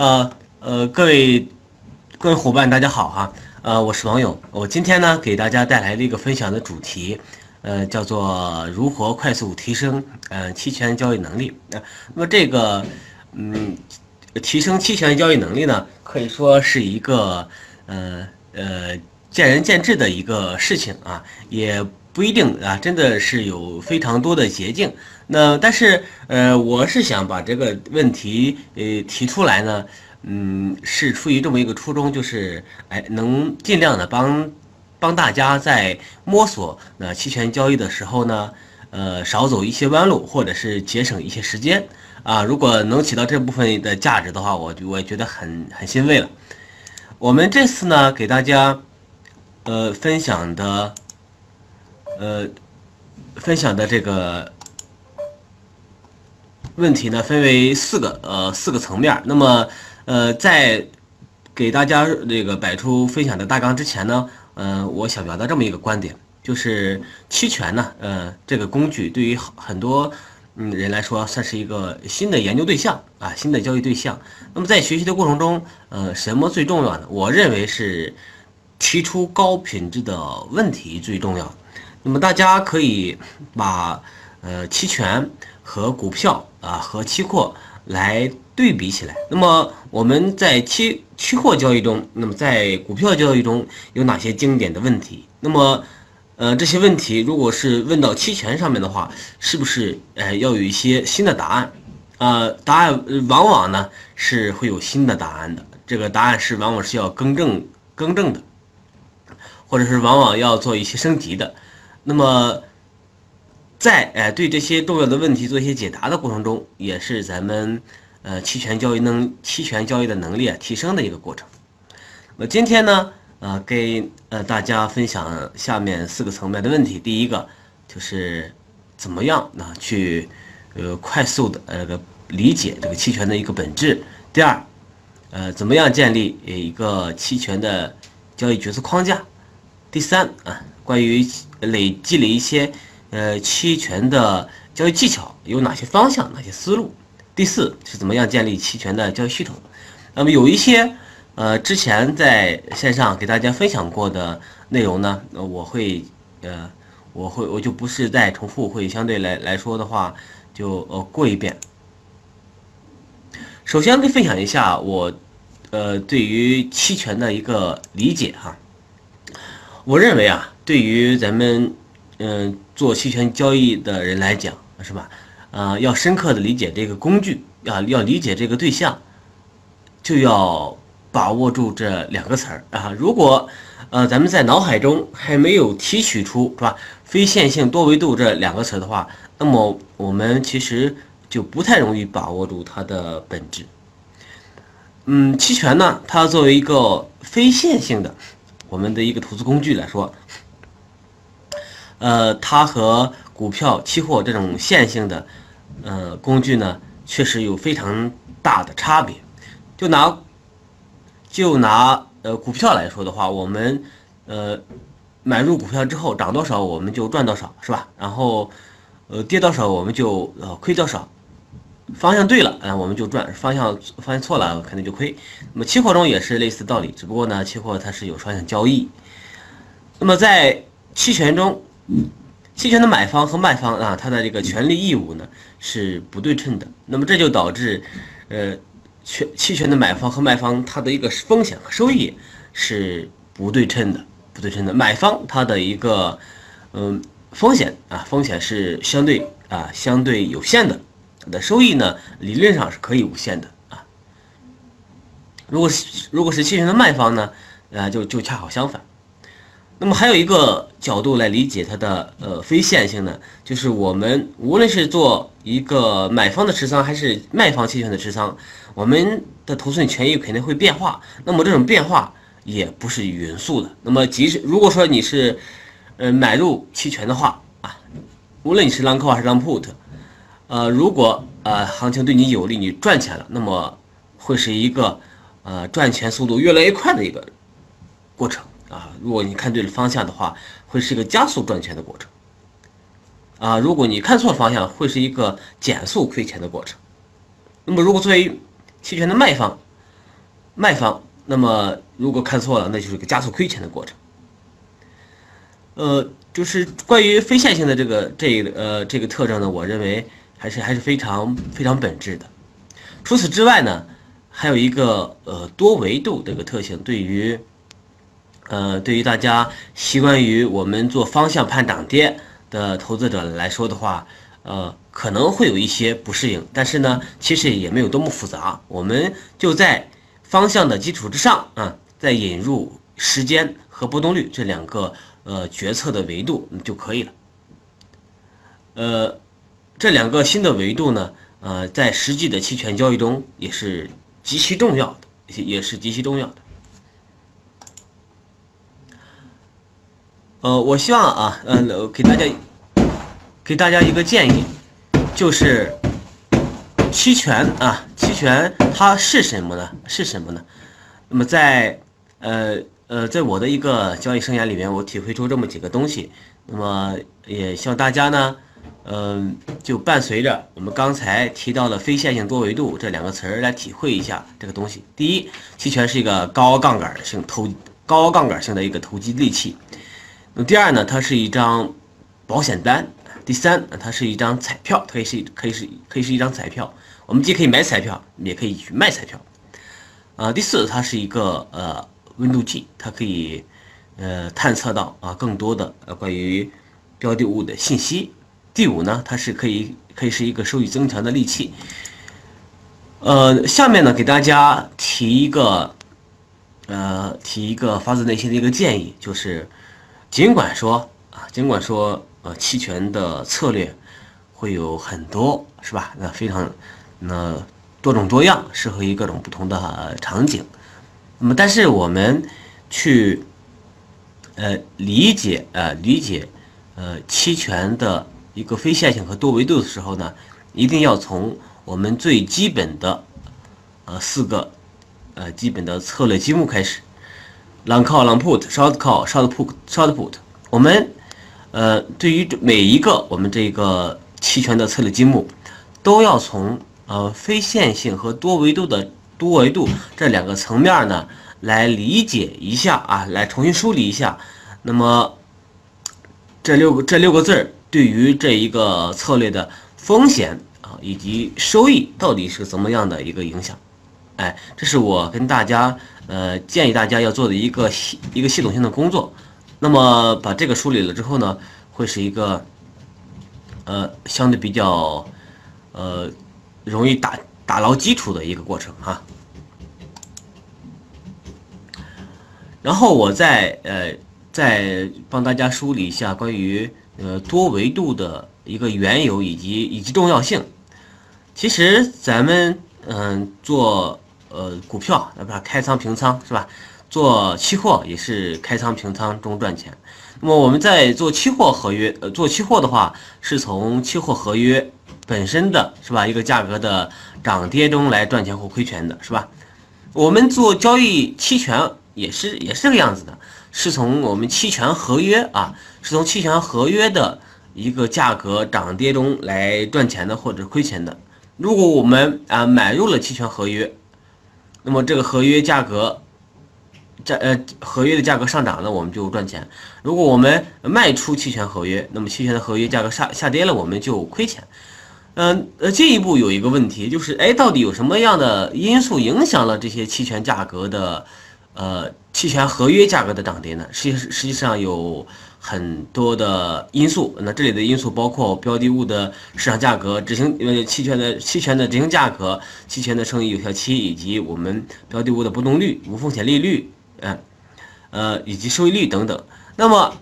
呃呃，各位各位伙伴，大家好哈。呃，我是王勇，我今天呢给大家带来了一个分享的主题，呃，叫做如何快速提升呃期权交易能力。那么这个嗯，提升期权交易能力呢，可以说是一个呃呃见仁见智的一个事情啊，也不一定啊，真的是有非常多的捷径。那但是呃，我是想把这个问题呃提出来呢。嗯，是出于这么一个初衷，就是哎，能尽量的帮帮大家在摸索那期权交易的时候呢，呃，少走一些弯路，或者是节省一些时间啊。如果能起到这部分的价值的话，我我觉得很很欣慰了。我们这次呢，给大家呃分享的呃分享的这个问题呢，分为四个呃四个层面，那么。呃，在给大家这个摆出分享的大纲之前呢，呃，我想表达这么一个观点，就是期权呢，呃，这个工具对于很多嗯人来说算是一个新的研究对象啊，新的交易对象。那么在学习的过程中，呃，什么最重要呢？我认为是提出高品质的问题最重要。那么大家可以把呃期权和股票啊和期货来。对比起来，那么我们在期期货交易中，那么在股票交易中有哪些经典的问题？那么，呃，这些问题如果是问到期权上面的话，是不是呃要有一些新的答案？啊，答案往往呢是会有新的答案的，这个答案是往往是要更正更正的，或者是往往要做一些升级的。那么，在哎对这些重要的问题做一些解答的过程中，也是咱们。呃，期权交易能期权交易的能力啊提升的一个过程。那今天呢，呃，给呃大家分享下面四个层面的问题。第一个就是怎么样呢去呃快速的呃理解这个期权的一个本质。第二，呃，怎么样建立一个期权的交易决策框架。第三啊，关于累积累一些呃期权的交易技巧有哪些方向，哪些思路。第四是怎么样建立期权的交易系统？那么有一些呃之前在线上给大家分享过的内容呢，我会呃我会我就不是再重复，会相对来来说的话就呃过一遍。首先，跟分享一下我呃对于期权的一个理解哈。我认为啊，对于咱们嗯做期权交易的人来讲，是吧？啊，要深刻的理解这个工具，啊，要理解这个对象，就要把握住这两个词儿啊。如果呃咱们在脑海中还没有提取出是吧非线性多维度这两个词的话，那么我们其实就不太容易把握住它的本质。嗯，期权呢，它作为一个非线性的我们的一个投资工具来说，呃，它和股票、期货这种线性的。呃，工具呢确实有非常大的差别。就拿就拿呃股票来说的话，我们呃买入股票之后涨多少我们就赚多少，是吧？然后呃跌多少我们就呃亏多少。方向对了，嗯，我们就赚；方向方向错了，肯定就亏。那么期货中也是类似道理，只不过呢，期货它是有双向交易。那么在期权中。期权的买方和卖方啊，它的这个权利义务呢是不对称的。那么这就导致，呃，权期权的买方和卖方它的一个风险和收益是不对称的，不对称的。买方它的一个嗯风险啊，风险是相对啊相对有限的，它的收益呢理论上是可以无限的啊。如果是如果是期权的卖方呢，啊就就恰好相反。那么还有一个角度来理解它的呃非线性呢，就是我们无论是做一个买方的持仓还是卖方期权的持仓，我们的头寸权益肯定会变化。那么这种变化也不是匀速的。那么即使如果说你是呃买入期权的话啊，无论你是 long call 还是 long put，呃如果呃行情对你有利，你赚钱了，那么会是一个呃赚钱速度越来越快的一个过程。啊，如果你看对了方向的话，会是一个加速赚钱的过程。啊，如果你看错方向，会是一个减速亏钱的过程。那么，如果作为期权的卖方，卖方，那么如果看错了，那就是个加速亏钱的过程。呃，就是关于非线性的这个这呃这个特征呢，我认为还是还是非常非常本质的。除此之外呢，还有一个呃多维度这个特性，对于呃对于大家习惯于我们做方向盘涨跌的投资者来说的话，呃可能会有一些不适应，但是呢，其实也没有多么复杂，我们就在方向的基础之上啊，再引入时间和波动率这两个。呃，决策的维度就可以了。呃，这两个新的维度呢，呃，在实际的期权交易中也是极其重要的，也是极其重要的。呃，我希望啊，呃，给大家给大家一个建议，就是期权啊，期权它是什么呢？是什么呢？那么在呃。呃，在我的一个交易生涯里面，我体会出这么几个东西，那么也希望大家呢，嗯，就伴随着我们刚才提到的非线性多维度这两个词儿来体会一下这个东西。第一，期权是一个高杠杆性投高杠杆性的一个投机利器。那第二呢，它是一张保险单。第三，它是一张彩票，它可以是可以是可以是一张彩票，我们既可以买彩票，也可以去卖彩票。啊，第四，它是一个呃。温度计，它可以，呃，探测到啊更多的呃关于标的物的信息。第五呢，它是可以可以是一个收益增强的利器。呃，下面呢给大家提一个，呃，提一个发自内心的一个建议，就是尽管说啊，尽管说呃期权的策略会有很多，是吧？那非常那多种多样，适合于各种不同的场景。那么，但是我们去呃理解呃理解呃期权的一个非线性和多维度的时候呢，一定要从我们最基本的呃四个呃基本的策略积木开始：long call、long put、short call、short put、short put。我们呃对于每一个我们这个期权的策略积木，都要从呃非线性和多维度的。多维度这两个层面呢，来理解一下啊，来重新梳理一下。那么这六个这六个字儿对于这一个策略的风险啊以及收益到底是怎么样的一个影响？哎，这是我跟大家呃建议大家要做的一个系一个系统性的工作。那么把这个梳理了之后呢，会是一个呃相对比较呃容易打。打牢基础的一个过程哈，然后我再呃再帮大家梳理一下关于呃多维度的一个缘由以及以及重要性。其实咱们嗯做呃股票，那不是开仓平仓是吧？做期货也是开仓平仓中赚钱。那么我们在做期货合约，呃做期货的话，是从期货合约本身的是吧一个价格的。涨跌中来赚钱或亏钱的是吧？我们做交易期权也是也是这个样子的，是从我们期权合约啊，是从期权合约的一个价格涨跌中来赚钱的或者亏钱的。如果我们啊买入了期权合约，那么这个合约价格价呃合约的价格上涨了，我们就赚钱；如果我们卖出期权合约，那么期权的合约价格下下跌了，我们就亏钱。嗯，呃，进一步有一个问题就是，哎，到底有什么样的因素影响了这些期权价格的，呃，期权合约价格的涨跌呢？实际实际上有很多的因素。那这里的因素包括标的物的市场价格、执行呃期权的期权的执行价格、期权的剩余有效期，以及我们标的物的波动率、无风险利率，嗯，呃，以及收益率等等。那么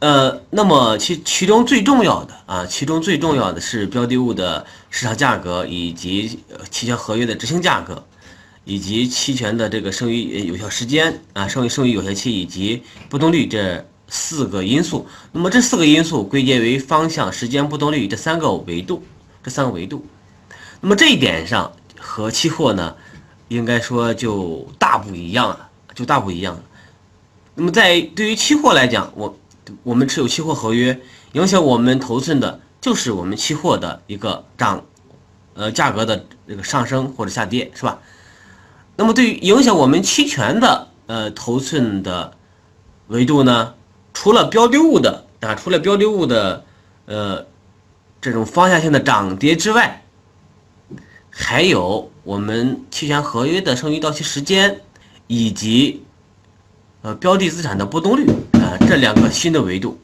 呃，那么其其中最重要的啊，其中最重要的是标的物的市场价格，以及期权合约的执行价格，以及期权的这个剩余有效时间啊，剩余剩余有效期以及波动率这四个因素。那么这四个因素归结为方向、时间、波动率这三个维度，这三个维度。那么这一点上和期货呢，应该说就大不一样了，就大不一样了。那么在对于期货来讲，我。我们持有期货合约，影响我们头寸的就是我们期货的一个涨，呃，价格的这个上升或者下跌，是吧？那么对于影响我们期权的呃头寸的维度呢，除了标的物的啊，除了标的物的呃这种方向性的涨跌之外，还有我们期权合约的剩余到期时间以及呃标的资产的波动率啊这两个新的维度。